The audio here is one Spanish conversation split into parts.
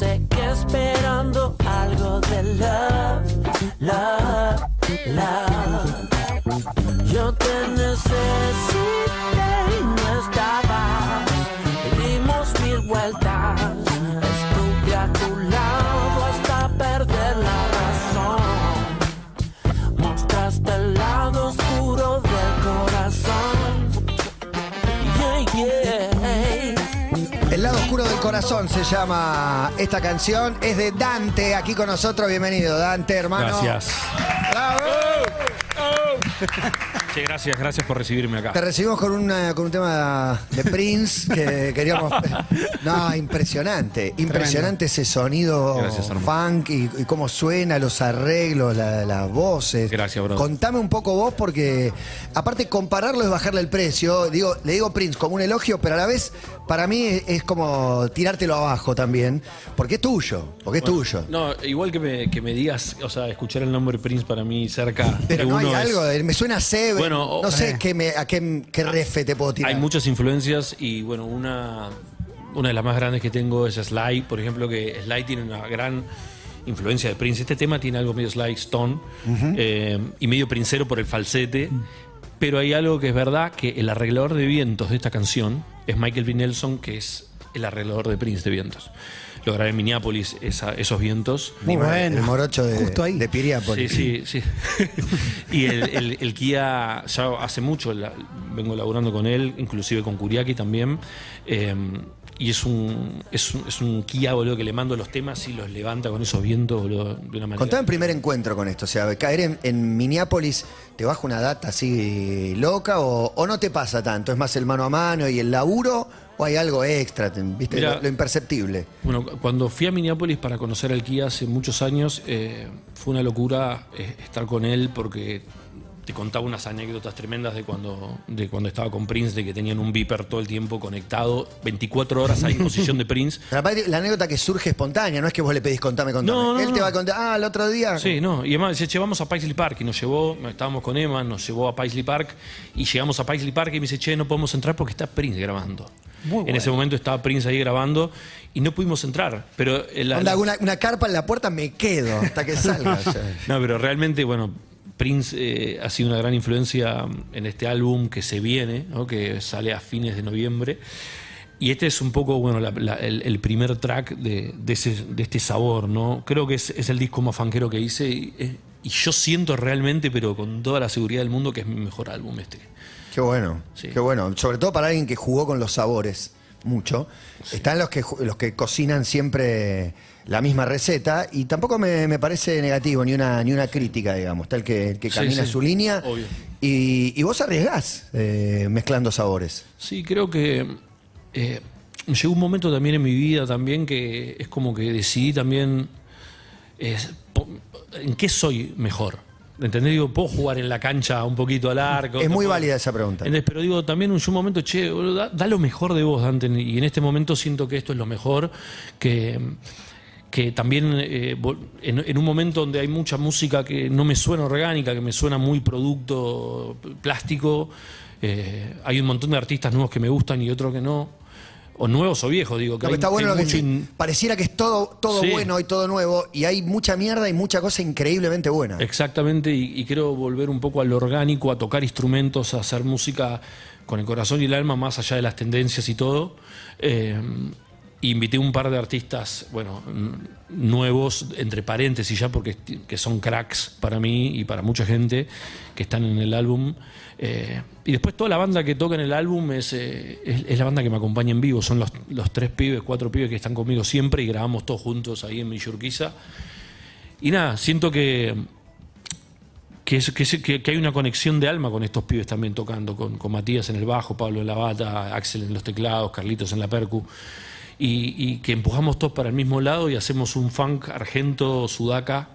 Me sequé esperando algo de love, love, love. Yo te necesité corazón se llama esta canción. Es de Dante, aquí con nosotros. Bienvenido, Dante, hermano. Gracias. ¡Bravo! Sí, gracias, gracias por recibirme Te acá. recibimos con, una- con un tema de Prince que queríamos. No, impresionante. Impresionante ese sonido Gracias, funk y, y cómo suena, los arreglos, la- las voces. Gracias, brother. Contame un poco vos, porque aparte compararlo es bajarle el precio. Digo, le digo Prince como un elogio, pero a la vez para mí es, es como tirártelo abajo también. Porque es tuyo, porque es tuyo. No, igual que me, que me digas, o sea, escuchar el nombre Prince para mí cerca Pero de no hay es- algo, me suena a Bueno, no sé eh. qué me- a qué, qué refe te puedo tirar. Hay muchas influencias y bueno, una, una de las más grandes que tengo es Sly, por ejemplo, que Sly tiene una gran influencia de Prince. Este tema tiene algo medio Sly Stone eh, y medio princero por el falsete. Pero hay algo que es verdad, que el arreglador de vientos de esta canción es Michael V. Nelson, que es el arreglador de Prince de vientos. Lo grabé en Minneapolis, esa- esos vientos. Muy bueno. El morocho de, Justo ahí. de Piriápolis. Sí, sí, sí. y el, el- el Kia, ya hace mucho la- vengo laburando con él, inclusive con Kuriaki también. eh, y es un, es, un, es un Kia, boludo, que le mando los temas y los levanta con esos vientos, boludo, de una manera. Contame el primer encuentro con esto, o sea, caer en, en Minneapolis, ¿te baja una data así loca o, o no te pasa tanto? ¿Es más el mano a mano y el laburo o hay algo extra, te- viste, Mira. lo, lo imperceptible? Bueno, cu- cuando fui a Minneapolis para conocer al Kia hace muchos años, eh, fue una locura eh, estar con él porque te contaba unas anécdotas tremendas de cuando, de cuando estaba con Prince, de que tenían un beeper todo el tiempo conectado, 24 horas a disposición de Prince. Pero aparte, la anécdota que surge espontánea, no es que vos le pedís contame, contame. No, no, Él te no. va a contar, ah, el otro día. Sí, no, y además dice, che, vamos a Paisley Park, y nos llevó, estábamos con Emma, nos llevó a Paisley Park, y llegamos a Paisley Park y me dice, che, no podemos entrar porque está Prince grabando. En ese momento estaba Prince ahí grabando y no pudimos entrar. Pero el- Onda, una, una carpa en la puerta, me quedo hasta que salga. No, pero realmente, bueno, Prince eh, ha sido una gran influencia en este álbum que se viene, ¿no? que sale a fines de noviembre. Y este es un poco, bueno, la- la- el, el primer track de, de ese- de este sabor, ¿no? Creo que es, es el disco más fanquero que hice y, eh, y yo siento realmente, pero con toda la seguridad del mundo, que es mi mejor álbum este. Qué bueno, Sí. qué bueno. Sobre todo para alguien que jugó con los sabores mucho. Están los que, los que cocinan siempre la misma receta y tampoco me, me parece negativo ni una, ni una crítica, digamos. El que, el que camina sí, su línea obvio. y, y vos arriesgás eh, mezclando sabores. Sí, creo que eh, llegó un momento también en mi vida también que es como que decidí también en qué soy mejor. ¿Entendés? Digo, puedo jugar en la cancha un poquito al arco. Es muy puedo- válida esa pregunta. ¿Entendés? Pero digo, también en un momento, che, da, da lo mejor de vos, Dante. Y en este momento siento que esto es lo mejor, que, que también eh, en, en un momento donde hay mucha música que no me suena orgánica, que me suena muy producto plástico, eh, hay un montón de artistas nuevos que me gustan y otros que no. O nuevos o viejos, digo. Que que hay- está bueno hay lo que mucho dice, in- pareciera que es todo, todo Sí. bueno y todo nuevo y hay mucha mierda y mucha cosa increíblemente buena. Exactamente, y, y quiero volver un poco al orgánico, a tocar instrumentos, a hacer música con el corazón y el alma, más allá de las tendencias y todo. Eh, invité un par de artistas, bueno, nuevos, entre paréntesis ya, porque que son cracks para mí y para mucha gente que están en el álbum. Eh, y después toda la banda que toca en el álbum es, eh, es, es la banda que me acompaña en vivo. Son los, los tres pibes, cuatro pibes que están conmigo siempre y grabamos todos juntos ahí en Villurquiza. Y nada, siento que, que, es- que hay una conexión de alma con estos pibes también tocando, con, con Matías en el bajo, Pablo en la bata, Axel en los teclados, Carlitos en la percu, y, y que empujamos todos para el mismo lado y hacemos un funk argento, sudaca,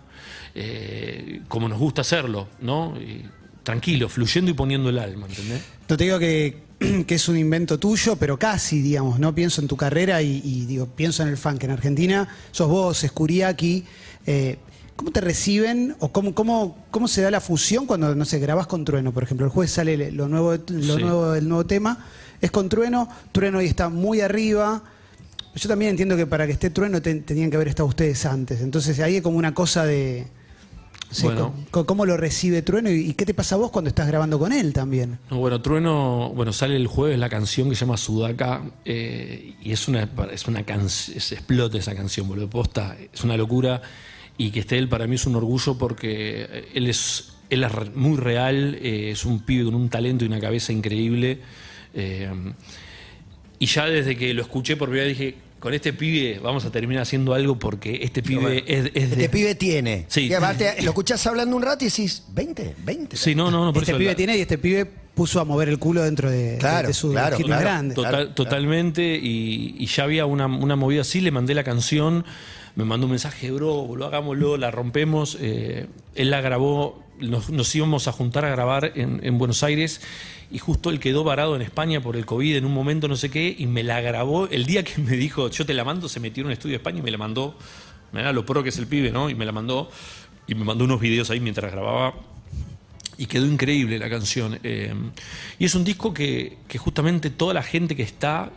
eh, como nos gusta hacerlo, ¿no? Y tranquilo, fluyendo y poniendo el alma, ¿entendés? No te digo que, que es un invento tuyo, pero casi, digamos, ¿no? Pienso en tu carrera y, y, digo, pienso en el funk. En Argentina sos vos, Escuriaki. Eh, ¿Cómo te reciben o cómo, cómo, cómo se da la fusión cuando, no sé, grabás con Trueno, por ejemplo? El jueves sale lo nuevo, lo Sí. nuevo, el nuevo tema, es con Trueno, Trueno hoy está muy arriba. Yo también entiendo que para que esté Trueno te- tenían que haber estado ustedes antes. Entonces ahí hay como una cosa de... Bueno. ¿Cómo lo recibe Trueno y, y qué te pasa a vos cuando estás grabando con él también? No, bueno, Trueno, bueno, sale el jueves la canción que se llama Sudaca eh, y es una, es una canción, explota esa canción, boludo, posta, es una locura y que esté él para mí es un orgullo porque eh, él es, él es muy real, eh, es un pibe con un talento y una cabeza increíble eh, y ya desde que lo escuché por primera vez dije, con este pibe vamos a terminar haciendo algo porque este pibe es, es de... Este pibe tiene. Sí. Y aparte, lo escuchás hablando un rato y decís, 20, 20. Sí, no, no, no, por este eso pibe la- tiene y este pibe puso a mover el culo dentro de, Claro, de su claro, grande. Total- Claro, claro. Totalmente, y, y ya había una, una movida así, le mandé la canción, me mandó un mensaje, bro, lo hagámoslo, la rompemos. eh, él la grabó, nos, nos íbamos a juntar a grabar en, en Buenos Aires y justo él quedó varado en España por el COVID en un momento, no sé qué, y me la grabó. El día que me dijo, yo te la mando, se metió en un estudio de España y me la mandó. Mirá lo pro que es el pibe, ¿no? Y me la mandó, y me mandó unos videos ahí mientras grababa y quedó increíble la canción. eh, y es un disco que, que justamente toda la gente que está,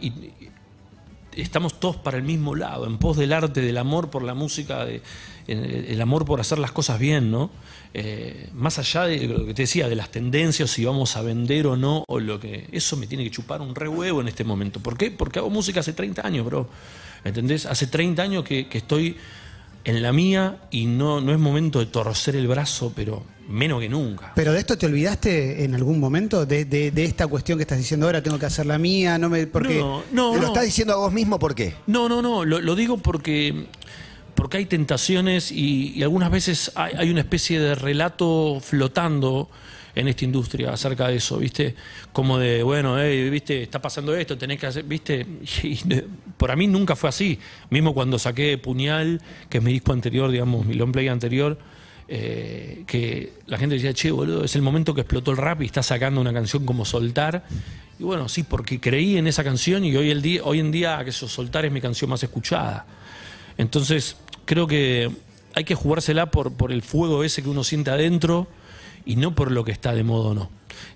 estamos todos para el mismo lado, en pos del arte, del amor por la música, de, el amor por hacer las cosas bien, ¿no? Eh, más allá de lo que te decía, de las tendencias, si vamos a vender o no, o lo que. Eso me tiene que chupar un re huevo en este momento. ¿Por qué? Porque hago música hace 30 años, bro. ¿Entendés? Hace 30 años que estoy en la mía y no, no es momento de torcer el brazo, pero menos que nunca. Pero de esto te olvidaste en algún momento, de, de- de esta cuestión que estás diciendo ahora, tengo que hacer la mía, no me. Porque no, no, ¿Te lo no. estás diciendo a vos mismo por qué? No, no, no, lo, lo digo porque, porque hay tentaciones y, y algunas veces hay, hay una especie de relato flotando en esta industria acerca de eso, ¿viste? Como de, bueno, eh, ¿viste? Está pasando esto, tenés que hacer, ¿viste? Y de- por a mí nunca fue así. Mismo cuando saqué Puñal, que es mi disco anterior, digamos, mi long play anterior, eh, que la gente decía, che, boludo, es el momento que explotó el rap y está sacando una canción como Soltar. Y bueno, sí, porque creí en esa canción y hoy, el día, hoy en día que eso, Soltar es mi canción más escuchada. Entonces, creo que hay que jugársela por, por el fuego ese que uno siente adentro y no por lo que está de moda o no.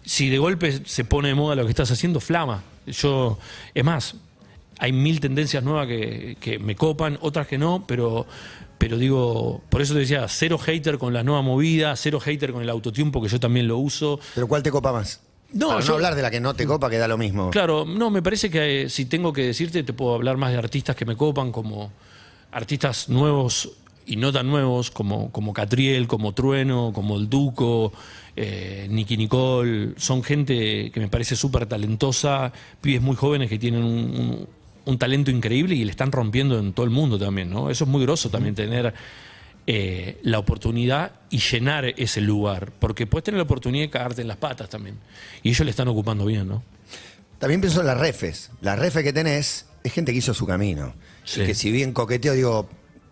Si de golpe se pone de moda lo que estás haciendo, flama. Yo, es más, hay mil tendencias nuevas que, que me copan, otras que no, pero, pero digo, por eso te decía, cero hater con la nueva movida, cero hater con el autotune, porque yo también lo uso. ¿Pero cuál te copa más? No, Para yo- no hablar de la que no te copa, que da lo mismo. Claro, no, me parece que eh, si tengo que decirte, te puedo hablar más de artistas que me copan, como artistas nuevos y no tan nuevos, como, como Catriel, como Trueno, como El Duco, eh, Nicky Nicole. Son gente que me parece súper talentosa, pibes muy jóvenes que tienen un, un- un talento increíble y le están rompiendo en todo el mundo también, ¿no? Eso es muy groso también, tener eh, la oportunidad y llenar ese lugar, porque puedes tener la oportunidad de cagarte en las patas también. Y ellos le están ocupando bien, ¿no? También pienso en las refes. Las refes que tenés es gente que hizo su camino. Sí. Y que si bien coqueteo, digo,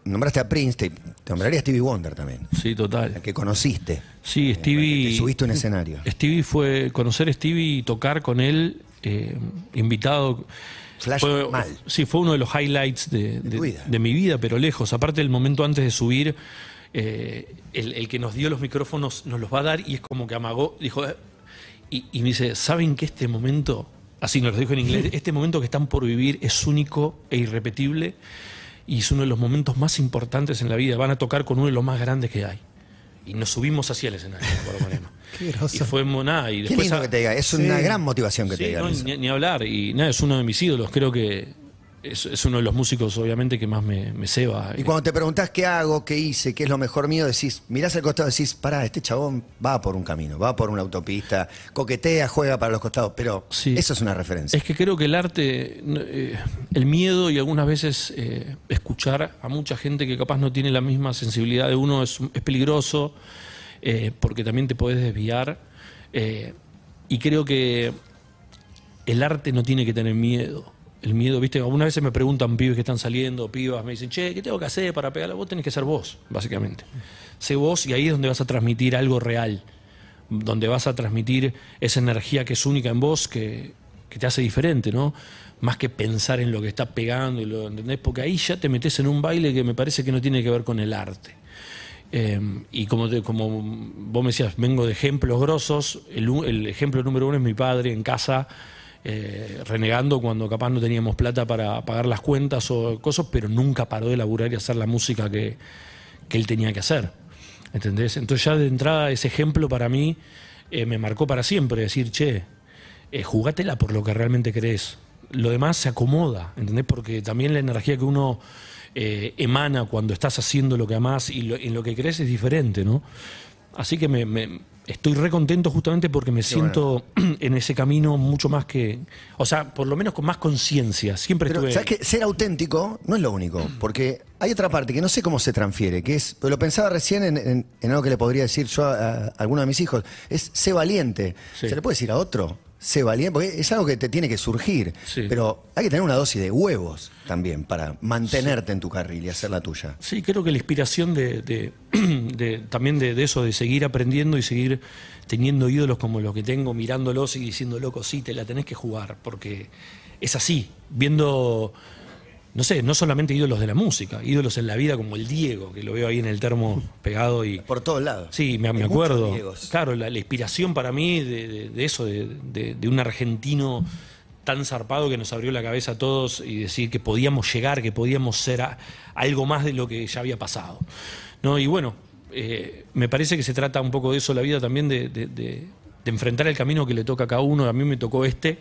nombraste a Prince, te, te nombraría a Stevie Wonder también. Sí, total. El que conociste. Sí, Stevie. Te subiste un escenario. Stevie fue conocer a Stevie y tocar con él, eh, invitado. Flash fue, mal. Sí, fue uno de los highlights de, De de- tu vida. de mi vida, pero lejos. Aparte del momento antes de subir, eh, el, el que nos dio los micrófonos nos los va a dar y es como que amagó, dijo, eh, y, y me dice, ¿saben que este momento, así nos lo dijo en inglés, este momento que están por vivir es único e irrepetible y es uno de los momentos más importantes en la vida? Van a tocar con uno de los más grandes que hay. Y nos subimos hacia el escenario. Qué groso. Y fue nada. Y Qué después lindo a- que te diga. Es Sí. una gran motivación que te Sí, digan no, eso. ni, ni hablar. Y nada, es uno de mis ídolos. Creo que es, es uno de los músicos, obviamente, que más me, me ceba. Y cuando te preguntás qué hago, qué hice, qué es lo mejor mío, decís, mirás al costado y decís, pará, este chabón va por un camino, va por una autopista, coquetea, juega para los costados, pero Sí. eso es una referencia. Es que creo que el arte, eh, el miedo y algunas veces eh, escuchar a mucha gente que capaz no tiene la misma sensibilidad de uno es, es peligroso eh, porque también te puedes desviar. y creo que el arte no tiene que tener miedo. El miedo, viste, algunas veces me preguntan pibes que están saliendo, pibas, me dicen, che, ¿qué tengo que hacer para pegarla? Vos tenés que ser vos, básicamente. Sé vos y ahí es donde vas a transmitir algo real donde vas a transmitir esa energía que es única en vos, que, que te hace diferente, ¿no? Más que pensar en lo que está pegando, y lo, ¿entendés? Porque ahí ya te metes en un baile que me parece que no tiene que ver con el arte. Eh, y como, te- como vos me decías, vengo de ejemplos grosos, el, el ejemplo número uno es mi padre en casa, eh, renegando cuando capaz no teníamos plata para pagar las cuentas o cosas, pero nunca paró de laburar y hacer la música que, él tenía que hacer. ¿Entendés? Entonces ya de entrada ese ejemplo para mí eh, me marcó para siempre, decir, che, eh, jugátela por lo que realmente crees. Lo demás se acomoda, ¿entendés? Porque también la energía que uno eh, emana cuando estás haciendo lo que amás y lo- en lo que crees es diferente, ¿no? Así que me- estoy re contento justamente porque me siento en ese camino mucho más que. O sea, por lo menos con más conciencia. Siempre Pero, estuve. ¿sabes qué? Ser auténtico no es lo único, porque hay otra parte que no sé cómo se transfiere, que es, pero lo pensaba recién en, en- en algo que le podría decir yo a, a alguno de mis hijos, es sé valiente. Sí. ¿Se le puede decir a otro? Sé valiente, porque es algo que te tiene que surgir, Sí. pero hay que tener una dosis de huevos también para mantenerte en tu carril y hacer la tuya. Sí, creo que la inspiración de, de- de- también de, de eso, de seguir aprendiendo y seguir teniendo ídolos como los que tengo, mirándolos y diciendo, loco, sí, te la tenés que jugar, porque es así, viendo, no sé, no solamente ídolos de la música, ídolos en la vida como el Diego, que lo veo ahí en el termo pegado y... Por todos lados. Sí, me, me acuerdo. Claro, la, la inspiración para mí de, de- de eso, de, un argentino tan zarpado que nos abrió la cabeza a todos y decir que podíamos llegar, que podíamos ser a- algo más de lo que ya había pasado. ¿No? Y bueno, eh, me parece que se trata un poco de eso la vida también, de, de- de- de enfrentar el camino que le toca a cada uno. A mí me tocó este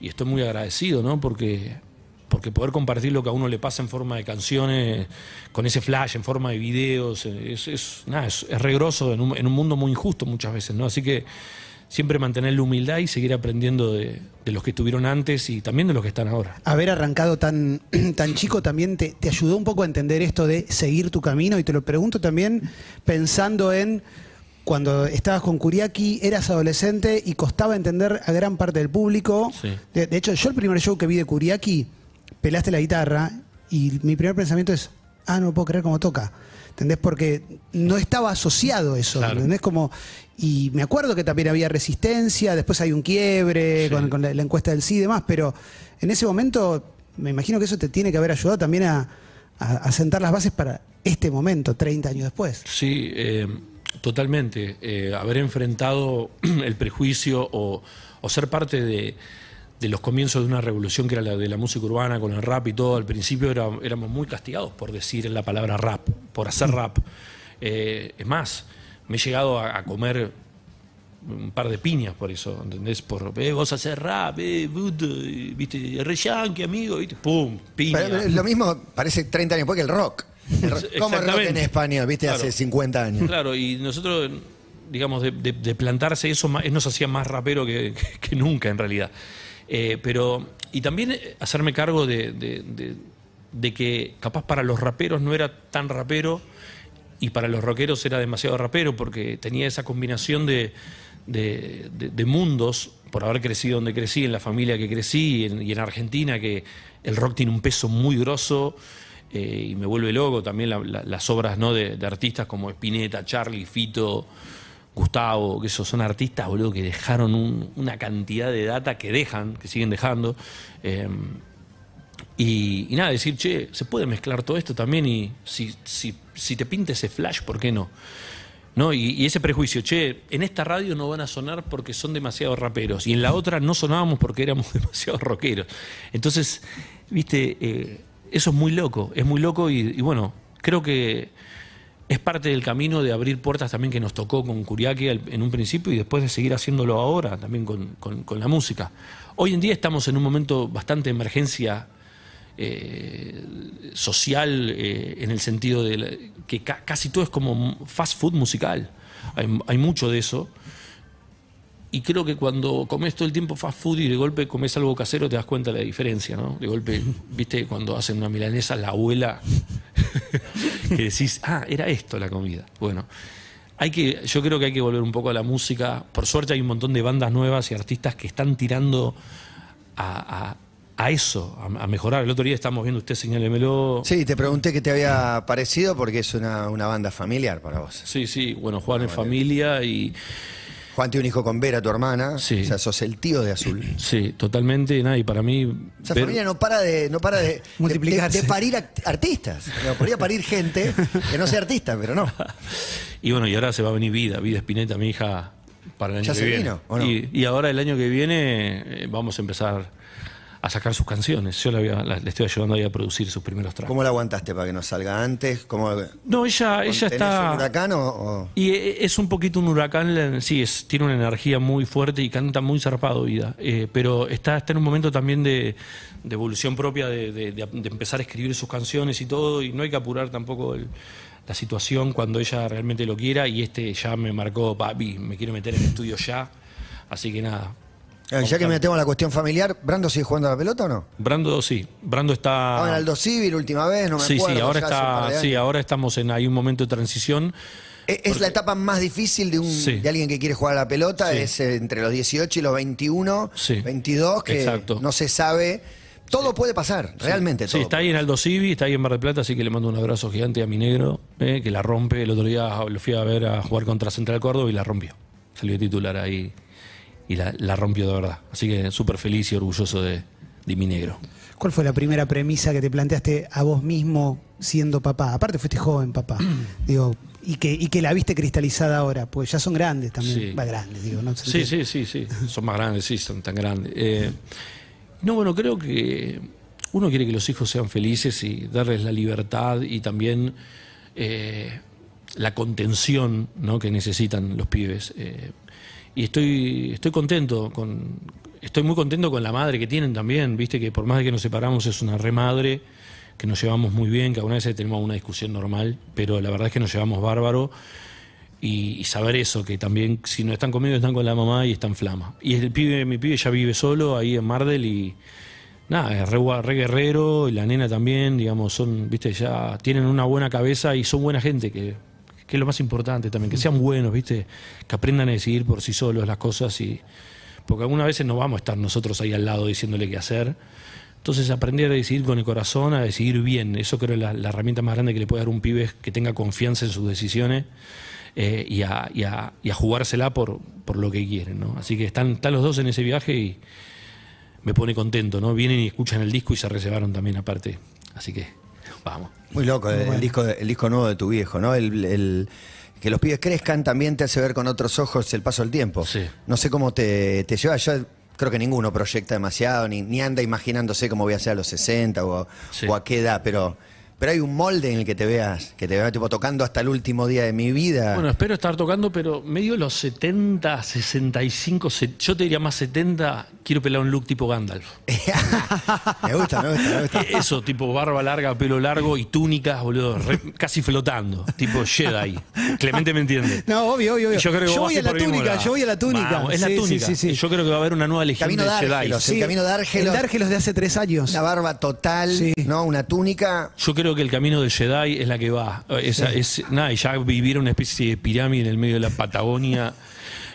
y estoy muy agradecido, ¿no? Porque, porque poder compartir lo que a uno le pasa en forma de canciones, con ese flash, en forma de videos, eh, es, es, nada, es, es regroso en un, en un mundo muy injusto muchas veces, ¿no? Así que siempre mantener la humildad y seguir aprendiendo de, de los que estuvieron antes y también de los que están ahora. Haber arrancado tan, tan chico también te, te ayudó un poco a entender esto de seguir tu camino y te lo pregunto también pensando en cuando estabas con Kuriaki, eras adolescente y costaba entender a gran parte del público. Sí. De, de hecho, yo el primer show que vi de Kuriaki, pelaste la guitarra y mi primer pensamiento es, ah, no puedo creer cómo toca. ¿Entendés? Porque no estaba asociado eso. Claro. ¿Entendés? Como, y me acuerdo que también había resistencia, después hay un quiebre Sí. con, con la, la encuesta del sí y demás, pero en ese momento me imagino que eso te tiene que haber ayudado también a, a- a sentar las bases para este momento, 30 años después. Sí, eh, totalmente. Eh, haber enfrentado el prejuicio o, o ser parte de, de los comienzos de una revolución que era la de la música urbana con el rap y todo, al principio era- éramos muy castigados por decir la palabra rap, por hacer rap. Eh, es más, me he llegado a, a comer un par de piñas por eso, ¿entendés? Por, eh, vos hacer rap, eh, eh, viste, re yankee, amigo, viste, pum, piña. Pero, lo mismo parece 30 años después que el rock. El rock- ¿Cómo el rock en. España, viste, hace Claro. 50 años? Claro, y nosotros, digamos, de, de- de plantarse eso más- nos hacía más rapero que nunca en realidad. Eh, pero, y también eh, hacerme cargo de, de- que capaz para los raperos no era tan rapero y para los rockeros era demasiado rapero porque tenía esa combinación de, mundos, por haber crecido donde crecí, en la familia que crecí y en, Argentina, que el rock tiene un peso muy grosso eh, y me vuelve loco también la- la- las obras ¿no? de artistas como Spinetta, Charlie, Fito, Gustavo, que esos son artistas, boludo, que dejaron un- una cantidad de data que dejan, que siguen dejando. eh, y, nada, decir, che, se puede mezclar todo esto también y si, te pinta ese flash, ¿por qué no? ¿No? Y, ese prejuicio, che, en esta radio no van a sonar porque son demasiado raperos y en la otra no sonábamos porque éramos demasiado rockeros. Entonces, viste, Eh, eso es muy loco, es muy loco y bueno, creo que es parte del camino de abrir puertas también que nos tocó con Curiaque al- en un principio y después de seguir haciéndolo ahora también con, con- con la música. Hoy en día estamos en un momento bastante de emergencia eh, social eh, en el sentido de la- que ca- casi todo es como fast food musical. Hay, hay mucho de eso. Y creo que cuando comes todo el tiempo fast food y de golpe comes algo casero te das cuenta de la diferencia, ¿no? De golpe, viste, cuando hacen una milanesa, la abuela, que decís, ah, era esto la comida. Bueno, hay que, yo creo que hay que volver un poco a la música. Por suerte hay un montón de bandas nuevas y artistas que están tirando a, a- a eso, a, mejorar. El otro día estamos viendo usted, señálemelo. Sí, te pregunté qué te había parecido porque es una, una banda familiar para vos. Sí, sí, bueno, Juan es familia y Juan tiene un hijo con Vera, tu hermana. Sí. O sea, sos el tío de Azul. sí, totalmente, nada, y para mí... Esa ver- familia no para de, no para de, Multiplicarse. de- de parir artistas. No, podría parir gente que no sea artista, pero no. Y bueno, y ahora se va a venir Vida, Vida Espineta, mi hija, para el año ¿Ya que se viene. vino, o no? y, y ahora el año que viene eh, vamos a empezar a sacar sus canciones. Yo la voy a- la- le estoy ayudando ahí a producir sus primeros tracks. ¿Cómo la aguantaste para que no salga antes? ¿Cómo, No, ella, ella ¿Tenés está... un huracán o, o- Y e- es un poquito un huracán, sí, es, tiene una energía muy fuerte y canta muy zarpado vida, Eh, pero está, está en un momento también de, de evolución propia, de, de- de- de empezar a escribir sus canciones y todo, y no hay que apurar tampoco el- la situación cuando ella realmente lo quiera, y este ya me marcó, papi, me quiero meter en el estudio ya, así que nada. Eh, Ya que metemos la cuestión familiar, ¿Brando sigue jugando a la pelota o no? Brando, sí, Brando está... Estaba en Aldo Civil última vez, no me sí, acuerdo. sí, ahora está, sí, ahora estamos en hay un momento de transición. Eh, Es la etapa más difícil de, un, Sí. de alguien que quiere jugar a la pelota, Sí. es eh, entre los 18 y los 21, Sí. 22, que Exacto. no se sabe. Todo puede pasar, realmente Sí, todo. está ahí en Aldo Civi, está ahí en Mar del Plata, así que le mando un abrazo gigante a mi negro, eh, que la rompe. El otro día lo fui a ver a jugar contra Central Córdoba y la rompió. Salió titular ahí y la, la rompió de verdad. Así que súper feliz y orgulloso de, de mi negro. ¿Cuál fue la primera premisa que te planteaste a vos mismo siendo papá? Aparte fuiste joven papá, digo, y que, y que la viste cristalizada ahora, pues ya son grandes también, Sí. va grandes, digo, ¿no? Sí, sí, sí, sí. Son más grandes, sí, son tan grandes. Eh, no, bueno, creo que uno quiere que los hijos sean felices y darles la libertad y también eh, la contención ¿no? que necesitan los pibes. Eh, y estoy, estoy contento con. Estoy muy contento con la madre que tienen también, viste que por más de que nos separamos es una remadre, que nos llevamos muy bien, que alguna vez tenemos una discusión normal, pero la verdad es que nos llevamos bárbaro y, saber eso, que también si no están conmigo están con la mamá y están flama. Y el pibe, mi pibe ya vive solo ahí en Mardel y nada, es re, re guerrero y la nena también, digamos, son, viste, ya tienen una buena cabeza y son buena gente, que, que es lo más importante también, que sean buenos, viste, que aprendan a decidir por sí solos las cosas y porque algunas veces no vamos a estar nosotros ahí al lado diciéndole qué hacer. Entonces aprender a decidir con el corazón, a decidir bien, eso creo es la, herramienta más grande que le puede dar un pibe es que tenga confianza en sus decisiones eh, y, a, y a- y a jugársela por, por lo que quieren. ¿no? Así que están, están los dos en ese viaje y me pone contento. ¿no? Vienen y escuchan el disco y se reservaron también aparte. Así que vamos. Muy loco, el, el disco, el disco nuevo de tu viejo, ¿no? El, el- que los pibes crezcan también te hace ver con otros ojos el paso del tiempo. Sí. No sé cómo te, te lleva. Yo creo que ninguno proyecta demasiado, ni, ni anda imaginándose cómo voy a ser a los 60 o, Sí. o a qué edad, pero, pero hay un molde en el que te veas, que te veas tipo tocando hasta el último día de mi vida. Bueno, espero estar tocando, pero medio los 70, 65, se- yo te diría más 70, quiero pelar un look tipo Gandalf. me gusta, me gusta, me gusta. Eso, tipo barba larga, pelo largo y túnicas, boludo, re- casi flotando, tipo Jedi. Clemente me entiende. No, obvio, obvio, obvio. Yo, creo que vos voy a la túnica, yo voy a la túnica. Vamos, es la Sí, túnica. sí, sí. Yo creo que va a haber una nueva legión Camino de de Jedi. El camino de Árgelos. El de Árgelos de hace tres años. Una barba total, Sí. ¿no? Una túnica. Yo creo que el camino del Jedi es la que va. Esa, es, nada, y ya vivir una especie de pirámide en el medio de la Patagonia.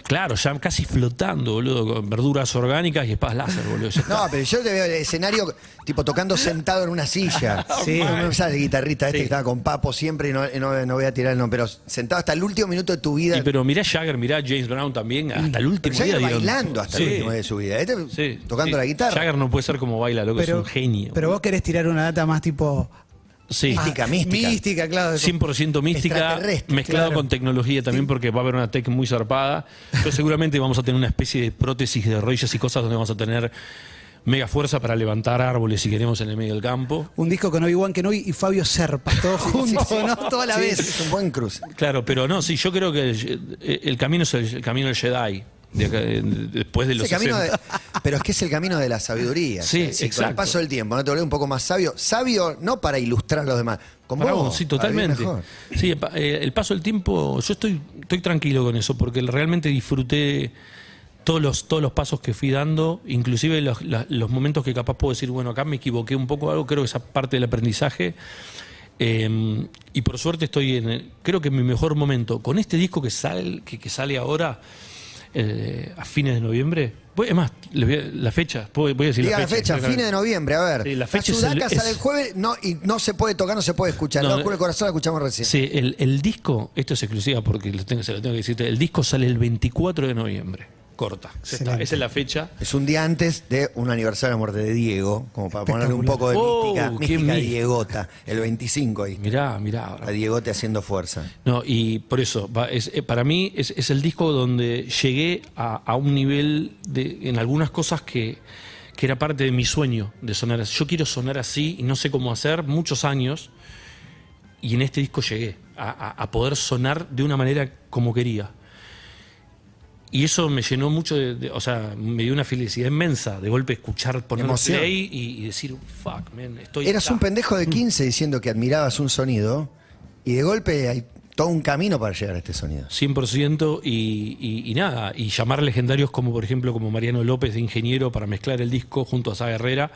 Claro, ya casi flotando, boludo, con verduras orgánicas y espadas láser, boludo. No, pero yo te veo el escenario tipo tocando sentado en una silla. Sí. No me sale el guitarrista este Sí. que estaba con Papo siempre y no, no- no voy a tirar el nombre, pero sentado hasta el último minuto de tu vida. Y pero mirá Jagger, mirá James Brown también, hasta el último Pero día. Bailando hasta Sí, el último día de su vida. Este sí, tocando sí. la guitarra. Jagger no puede ser como baila, loco, Pero, es un genio. pero vos querés tirar una data más tipo. Sí. Mística, Ah, mística. Mística, claro. 100% mística, mezclado claro. con tecnología también, porque va a haber una tech muy zarpada. Pero seguramente vamos a tener una especie de prótesis de rodillas y cosas donde vamos a tener mega fuerza para levantar árboles si queremos en el medio del campo. Un disco con Obi-Wan Kenobi y Fabio Serpa, todos juntos, ¿no? Toda la Sí, vez. Es un buen cruce. Claro, pero no, sí, yo creo que el, el camino es el, el camino del Jedi. De de- después de los Ese camino de, 60. Pero es que es el camino de la sabiduría. Sí, O sea, si Con el paso del tiempo, ¿no te volvés un poco más sabio? Sabio no para ilustrar a los demás. Con vos, vos, sí, totalmente. Sí, el eh, el paso del tiempo, yo estoy, estoy tranquilo con eso, porque realmente disfruté todos los, todos los pasos que fui dando, inclusive los, los momentos que capaz puedo decir, bueno, acá me equivoqué un poco algo, creo que esa parte del aprendizaje. eh, y por suerte estoy en, creo que en mi mejor momento. Con este disco que sale, que, que sale ahora, eh, a fines de noviembre, es más, les voy a- la fecha, voy a decir Diga la fecha. fines de noviembre, a ver. Sí, la fecha Sudaca el- sale es- el jueves no, y no se puede tocar, no se puede escuchar. No, el corazón la escuchamos recién. Sí, el, el disco, esto es exclusiva porque lo tengo- se lo tengo que decirte, el disco sale el 24 de noviembre. Corta. Ya está, Excelente. Esa es la fecha. Es un día antes de un aniversario de la muerte de Diego, como para ponerle un poco de Oh, mística, qué mística mí- Diegota, el 25 ahí. Mirá, mirá. La Diegote haciendo fuerza. No, y por eso, va, es, eh, para mí es, es el disco donde llegué a, a un nivel de, en algunas cosas que, que era parte de mi sueño de sonar así. Yo quiero sonar así y no sé cómo hacer, muchos años, y en este disco llegué a, a- a poder sonar de una manera como quería. Y eso me llenó mucho de, de- o sea, me dio una felicidad inmensa de golpe escuchar, poner Emoción. play y, y decir, fuck, man, estoy Eras acá". un pendejo de 15 diciendo que admirabas un sonido y de golpe hay todo un camino para llegar a este sonido. 100% y, y- y nada, y llamar legendarios como por ejemplo como Mariano López de ingeniero para mezclar el disco junto a Saga Herrera,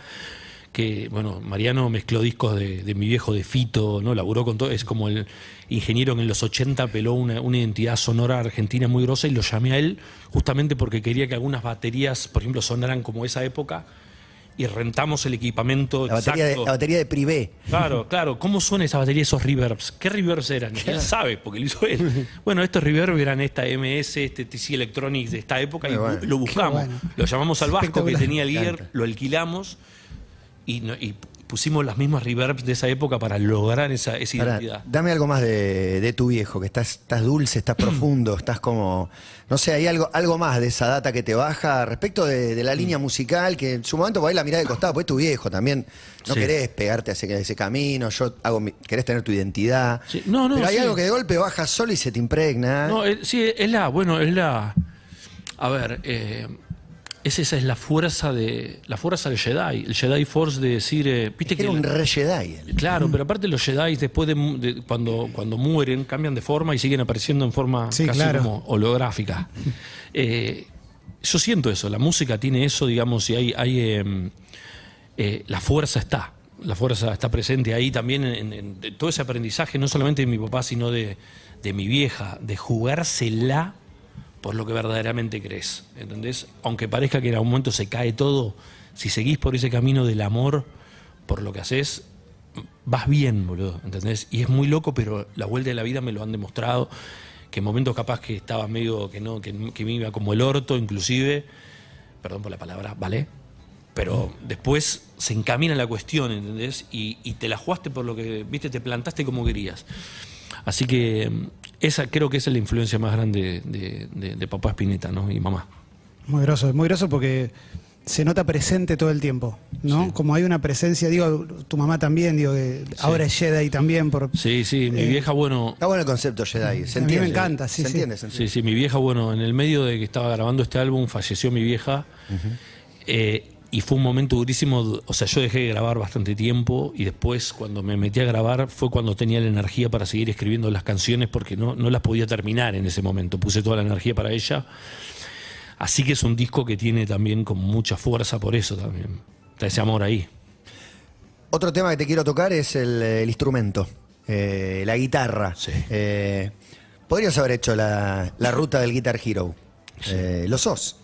que bueno, Mariano mezcló discos de, de mi viejo de Fito, ¿no? Laburó con todo, es como el ingeniero que en los 80 peló una, una identidad sonora argentina muy grosa y lo llamé a él justamente porque quería que algunas baterías, por ejemplo, sonaran como esa época y rentamos el equipamiento La batería, de, la batería de privé. Claro, claro. ¿Cómo suena esa batería, esos reverbs? ¿Qué reverbs eran? Él sabe, porque lo hizo él. Bueno, estos reverbs eran esta MS, este TC Electronics de esta época y bueno. lo buscamos. Bueno. Lo llamamos al Vasco que tenía el gear, lo alquilamos y, no- y pusimos las mismas reverbs de esa época para lograr esa, identidad. dame algo más de, de tu viejo, que estás, estás dulce, estás profundo, estás como. No sé, hay algo, algo más de esa data que te baja respecto de, de la línea musical, que en su momento por ahí la mirada de costado, pues es tu viejo también. No Sí. querés pegarte a ese, a ese camino, yo hago mi- querés tener tu identidad. Sí, no, no, Pero hay sí. algo que de golpe baja solo y se te impregna. No, eh, sí, es la, bueno, es la. A ver, eh, es esa es la fuerza de. La fuerza del Jedi. El Jedi Force de decir. eh, Viste Es que era un re Jedi. Claro, pero aparte los Jedi después de, cuando, cuando mueren cambian de forma y siguen apareciendo en forma Sí, casi claro. como holográfica. Eh, yo siento eso, la música tiene eso, digamos, y hay, hay eh, eh, la fuerza está, la fuerza está presente ahí también en, en- todo ese aprendizaje, no solamente de mi papá, sino de, de mi vieja, de jugársela por lo que verdaderamente crees, ¿entendés? Aunque parezca que en algún momento se cae todo, si seguís por ese camino del amor, por lo que haces, vas bien, boludo, ¿entendés? Y es muy loco, pero la vuelta de la vida me lo han demostrado, que en momentos capaz que estaba medio, que no, que, que me iba como el orto, inclusive, perdón por la palabra, ¿vale? Pero después se encamina la cuestión, ¿entendés? Y, y te la jugaste por lo que, viste, te plantaste como querías. Así que esa creo que esa es la influencia más grande de, de- de papá Espineta, ¿no? Y mamá. Muy groso, muy groso porque se nota presente todo el tiempo, ¿no? Como hay una presencia, digo, tu mamá también, digo, que ahora es Jedi también por... Sí, sí, mi Eh, vieja, bueno, Está bueno el concepto Jedi. Se A mí me entiende. encanta, sí, se sí. entiende, se entiende. Sí, sí, mi vieja, bueno, en el medio de que estaba grabando este álbum, falleció mi vieja. Eh, y fue un momento durísimo. O sea, yo dejé de grabar bastante tiempo y después, cuando me metí a grabar, fue cuando tenía la energía para seguir escribiendo las canciones porque no, no las podía terminar en ese momento. Puse toda la energía para ella. Así que es un disco que tiene también con mucha fuerza por eso también. Está ese amor ahí. Otro tema que te quiero tocar es el, el instrumento, eh, la guitarra. Sí. Eh, podrías haber hecho la, la ruta del Guitar Hero. Eh, lo sos.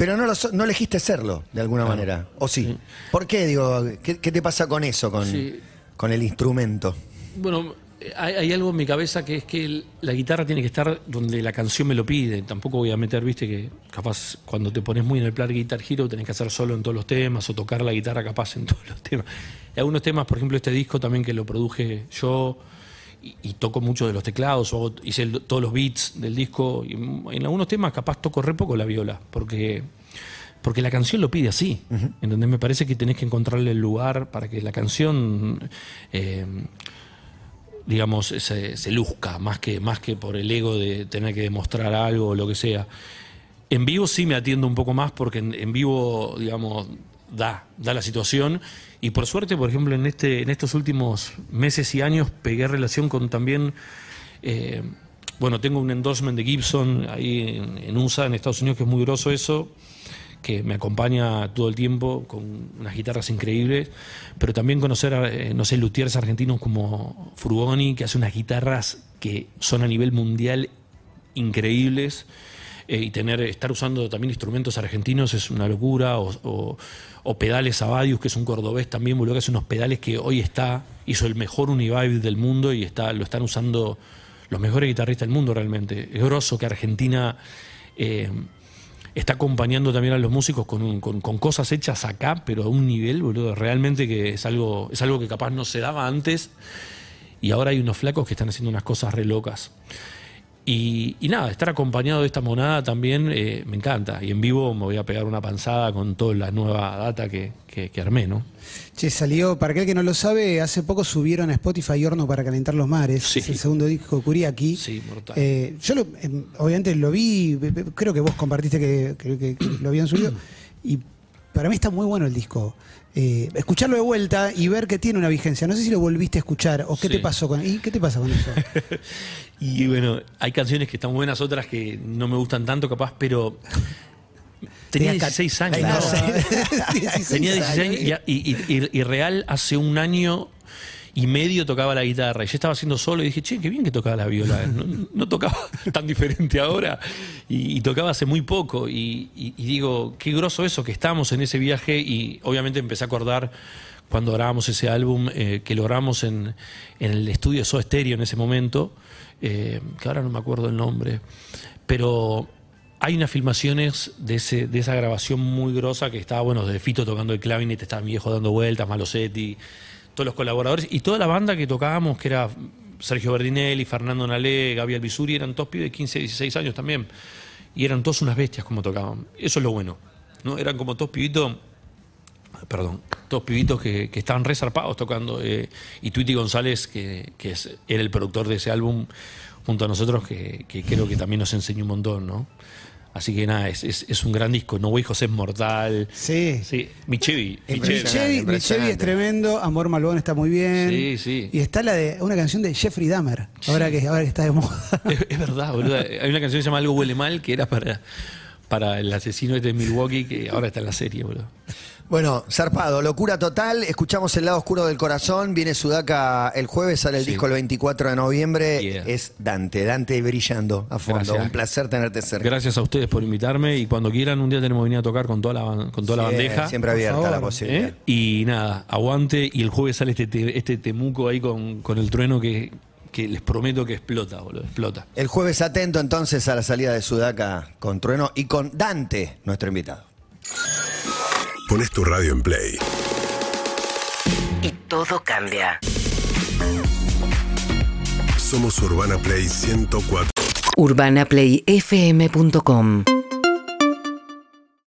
Pero no, lo so- no elegiste serlo, de alguna manera. ¿O sí? ¿Por qué? Digo, ¿qué, qué te pasa con eso, con, Sí. con el instrumento? Bueno, hay, hay algo en mi cabeza que es que el- la guitarra tiene que estar donde la canción me lo pide. Tampoco voy a meter, viste, que capaz cuando te pones muy en el plan Guitar Hero tenés que hacer solo en todos los temas o tocar la guitarra capaz en todos los temas. Hay algunos temas, por ejemplo, este disco también que lo produje yo y, y toco mucho de los teclados, o hice el- todos los beats del disco. Y en, algunos temas capaz toco re poco la viola, porque porque la canción lo pide así. ¿entendés? Me parece que tenés que encontrarle el lugar para que la canción, eh, digamos, se, se luzca, más que, más que por el ego de tener que demostrar algo o lo que sea. En vivo sí me atiendo un poco más porque en, en vivo, digamos, da, da la situación. Y por suerte, por ejemplo, en, este, en estos últimos meses y años pegué relación con también... eh, bueno, tengo un endorsement de Gibson ahí en, en USA, en Estados Unidos, que es muy groso eso, que me acompaña todo el tiempo con unas guitarras increíbles, pero también conocer, a, eh, no sé, luthiers argentinos como Frugoni, que hace unas guitarras que son a nivel mundial increíbles. Eh, y tener, estar usando también instrumentos argentinos es una locura, o, o- pedales Abadius, que es un cordobés también, boludo, que hace unos pedales que hoy está, hizo el mejor Univibe del mundo y está, lo están usando los mejores guitarristas del mundo realmente. Es grosso que Argentina eh, está acompañando también a los músicos con, con- con cosas hechas acá, pero a un nivel, boludo, realmente que es algo, es algo que capaz no se daba antes y ahora hay unos flacos que están haciendo unas cosas re locas. Y, y nada, estar acompañado de esta monada también eh, me encanta. Y en vivo me voy a pegar una panzada con toda la nueva data que, que, que armé, ¿no? Che, salió, para aquel que no lo sabe, hace poco subieron a Spotify Horno para calentar los mares. Sí. Es el segundo disco de Kuriaki. Sí, mortal. Eh, yo lo- em, obviamente lo vi, creo que vos compartiste que- que lo habían subido. Y para mí está muy bueno el disco. Eh, escucharlo de vuelta y ver que tiene una vigencia. No sé si lo volviste a escuchar o qué Sí. te pasó con ¿Y qué te pasa con eso? Y bueno, hay canciones que están buenas, otras que no me gustan tanto, capaz, pero. Tenía Tenía ca- 16 años. Ay, no ¿no? sé. 16 Tenía 16 años años. y, y- y- y real hace un año y medio tocaba la guitarra. Y yo estaba haciendo solo y dije, che, qué bien que tocaba la viola. No, no tocaba tan diferente ahora. Y, tocaba hace muy poco. Y, digo, qué groso eso, que estábamos en ese viaje. Y obviamente empecé a acordar cuando grabamos ese álbum eh, que logramos en, en el estudio Soda Stereo en ese momento. eh, que ahora no me acuerdo el nombre. Pero hay unas filmaciones de, ese, de esa grabación muy grosa que estaba, bueno, de Fito tocando el clavinet, estaba mi viejo dando vueltas, Malosetti, todos los colaboradores y toda la banda que tocábamos, que era Sergio Berdinelli, Fernando Nalé, Gaby Albizuri, eran todos pibes de 15, 16 años también. Y eran todos unas bestias como tocaban. Eso es lo bueno. ¿no? Eran como todos pibitos, perdón, todos pibitos que, que estaban resarpados tocando. eh, y Twitty González, que, que era el productor de ese álbum, junto a nosotros, que, que creo que también nos enseñó un montón, ¿no? Así que nada, es, es, es un gran disco. No Way José es mortal. Sí. Sí, Michevi. Impresionante. Michevi. Es tremendo, Amor Malvón está muy bien. Sí, sí. Y está la de una canción de Jeffrey Dahmer, ahora, que, ahora que está de moda. Es, es verdad, boludo. Hay una canción que se llama Algo huele mal, que era para, para el asesino este de Milwaukee, que ahora está en la serie, boludo. Bueno, zarpado, locura total. Escuchamos El lado oscuro del corazón. Viene Sudaca el jueves, sale el Sí. disco el 24 de noviembre. Yeah. Es Dante, Dante brillando a fondo. Gracias. Un placer tenerte cerca. Gracias a ustedes por invitarme y cuando quieran un día tenemos que venir a tocar con toda la, con toda la bandeja. Siempre abierta favor. la posibilidad. ¿Eh? Y nada, aguante y el jueves sale este, te- este temuco ahí con, con el trueno que, que les prometo que explota, boludo, explota. El jueves atento entonces a la salida de Sudaca con Trueno y con Dante, nuestro invitado. Pones tu radio en play. Y todo cambia. Somos Urbana Play 104. UrbanaPlayFM.com